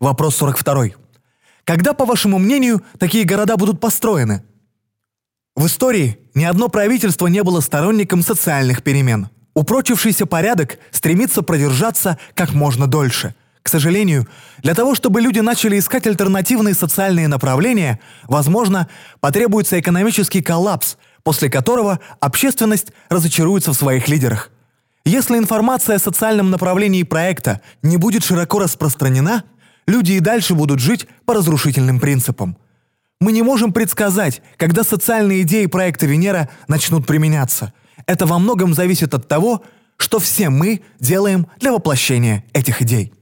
Вопрос 42. Когда, по вашему мнению, такие города будут построены? В истории ни одно правительство не было сторонником социальных перемен. Упрочившийся порядок стремится продержаться как можно дольше. К сожалению, для того, чтобы люди начали искать альтернативные социальные направления, возможно, потребуется экономический коллапс, после которого общественность разочаруется в своих лидерах. Если информация о социальном направлении проекта не будет широко распространена, люди и дальше будут жить по разрушительным принципам. Мы не можем предсказать, когда социальные идеи проекта Венера начнут применяться. Это во многом зависит от того, что все мы делаем для воплощения этих идей.